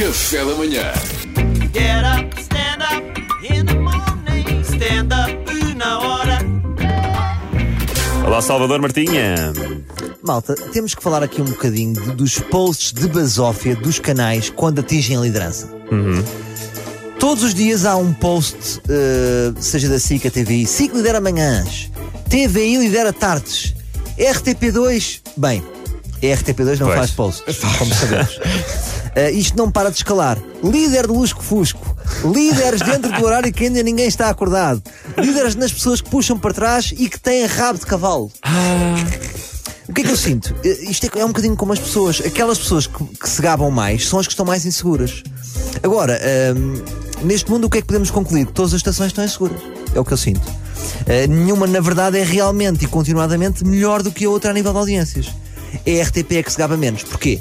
Café da manhã. Get up, stand up in the morning. Stand up na hora. Olá, Salvador Martinha. Malta, temos que falar aqui um bocadinho de- dos posts de basófia dos canais quando atingem a liderança. Todos os dias há um post, eh, seja da SIC a TVI, SIC lidera manhãs, TVI lidera tardes, RTP2, bem, a RTP2 não Pois. faz posts, como sabemos. Eh, isto não para de escalar. Líder do Lusco Fusco. Líderes dentro do horário que ainda ninguém está acordado. Líderes nas pessoas que puxam para trás e que têm rabo de cavalo. O que é que eu sinto? Eh, Isto é, é um bocadinho como as pessoas. Aquelas pessoas que, que se gabam mais são as que estão mais inseguras. Agora, ahm, neste mundo, o que é que podemos concluir? Todas as estações estão inseguras. É o que eu sinto. Eh, nenhuma, na verdade, é realmente e continuadamente melhor do que a outra a nível de audiências. É a RTP é que se gaba menos. Porquê?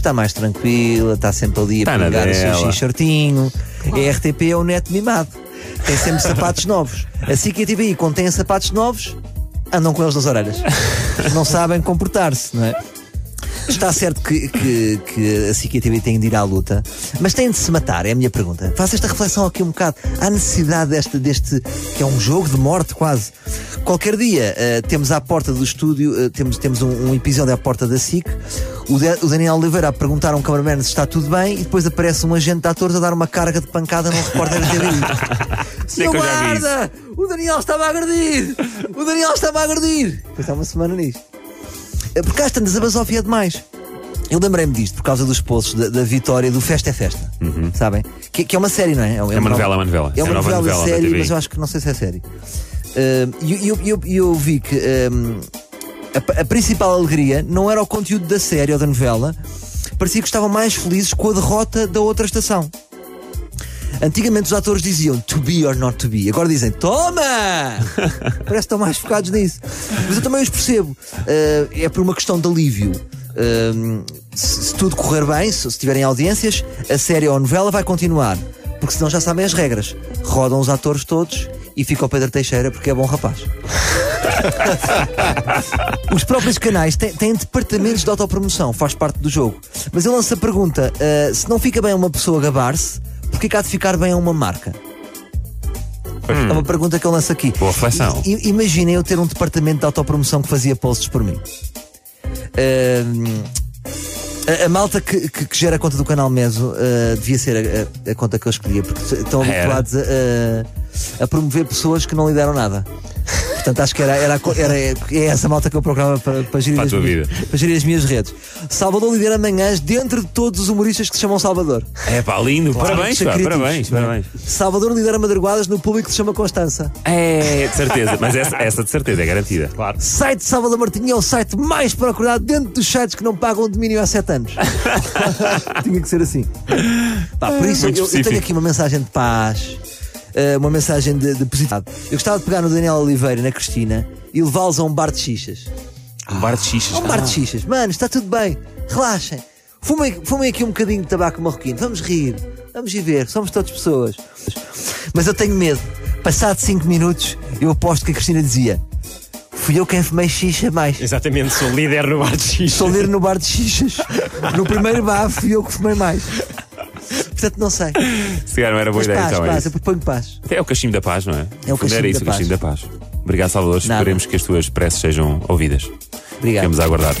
Porque está mais tranquila, está sempre ali a na pegar o seu certinho. A RTP é o neto mimado. Tem sempre sapatos novos. Assim que a TVI, quando tem sapatos novos, andam com eles nas orelhas. Não sabem comportar-se, não é? Está certo que, que, que a SIC e a TV têm de ir à luta, mas têm de se matar, é a minha pergunta. Faço esta reflexão aqui um bocado. Há necessidade deste, deste que é um jogo de morte quase. Qualquer dia eh, temos à porta do estúdio, eh, temos, temos um, um episódio à porta da SIC, o, Da- o Daniel Oliveira a perguntar a um cameraman se está tudo bem e depois aparece um agente de atores a dar uma carga de pancada num repórter da vi isso. guarda! O Daniel estava a agredir! O Daniel estava a agredir! Depois há uma semana nisto. É Porque às tantas a basófia é demais. Eu lembrei-me disto por causa dos posts da, da vitória do Festa é Festa. Sabem? Que, que é uma série, não é? É, uma novela, é uma novela. É É uma a nova novela, novela série, TVI. mas eu acho que não sei se é série. Uh, E eu, eu, eu vi que um, a, a principal alegria não era o conteúdo da série ou da novela, parecia que estavam mais felizes com a derrota da outra estação. Antigamente os atores diziam to be or not to be. Agora dizem toma! Parece que estão mais focados nisso. Mas eu também os percebo. Uh, é por uma questão de alívio. Um, se, se tudo correr bem, se, se tiverem audiências, a série ou a novela vai continuar. Porque senão já sabem as regras. Rodam os atores todos e fica o Pedro Teixeira porque é bom rapaz. Os próprios canais têm, têm departamentos de autopromoção, faz parte do jogo. Mas eu lanço a pergunta: uh, se não fica bem a uma pessoa gabar-se, porquê que há de ficar bem a uma marca? É uma pergunta que eu lanço aqui. Boa reflexão. I- Imaginem eu ter um departamento de autopromoção que fazia posts por mim. Ahm, a, a malta que, que- que gera a conta do canal Meso ah, devia ser a, a- a conta que eu escolhia, porque estão Era. habituados a, a- promover pessoas que não lideram nada. Portanto, acho que era, era, era- é essa malta que eu procurava para, para, gerir Para as minhas, para gerir as minhas redes. Salvador lidera manhãs dentro de todos os humoristas que se chamam Salvador. É pá, lindo. parabéns, Ser pá, críticos, parabéns, é? parabéns. Salvador lidera madrugadas no público que se chama Constança. É, de certeza. Mas essa, essa de certeza é garantida. Claro. Site de Salvador Martinho é o site mais procurado dentro dos sites que não pagam domínio há 7 anos. Tinha que ser assim. Pá, por isso, eu, eu tenho aqui uma mensagem de paz, eh, uma mensagem de, de positividade. Eu gostava de pegar no Daniel Oliveira e na Cristina e levá-los a um bar de xixas. Um bar de xixas. A um bar de xixas. Mano, está tudo bem. Relaxem. Fumem, fumem aqui um bocadinho de tabaco marroquino. Vamos rir. Vamos ir ver. Somos todas pessoas. Mas eu tenho medo. Passado 5 minutos, eu aposto que a Cristina dizia: Fui eu quem fumei xixa mais. Exatamente, sou líder no bar de xixi. Estou a ler no bar de xixas. No primeiro bar fui eu que fumei mais. Portanto, não sei. Se calhar não era boa Mas ideia, paz, então. é paz, isso. eu proponho paz. É o cachimbo da paz, não é? É o fundo era cachimbo isso, da o cachimbo da paz. Obrigado, Salvador. Nada. Esperemos que as tuas preces sejam ouvidas. Obrigado. Ficamos a aguardar.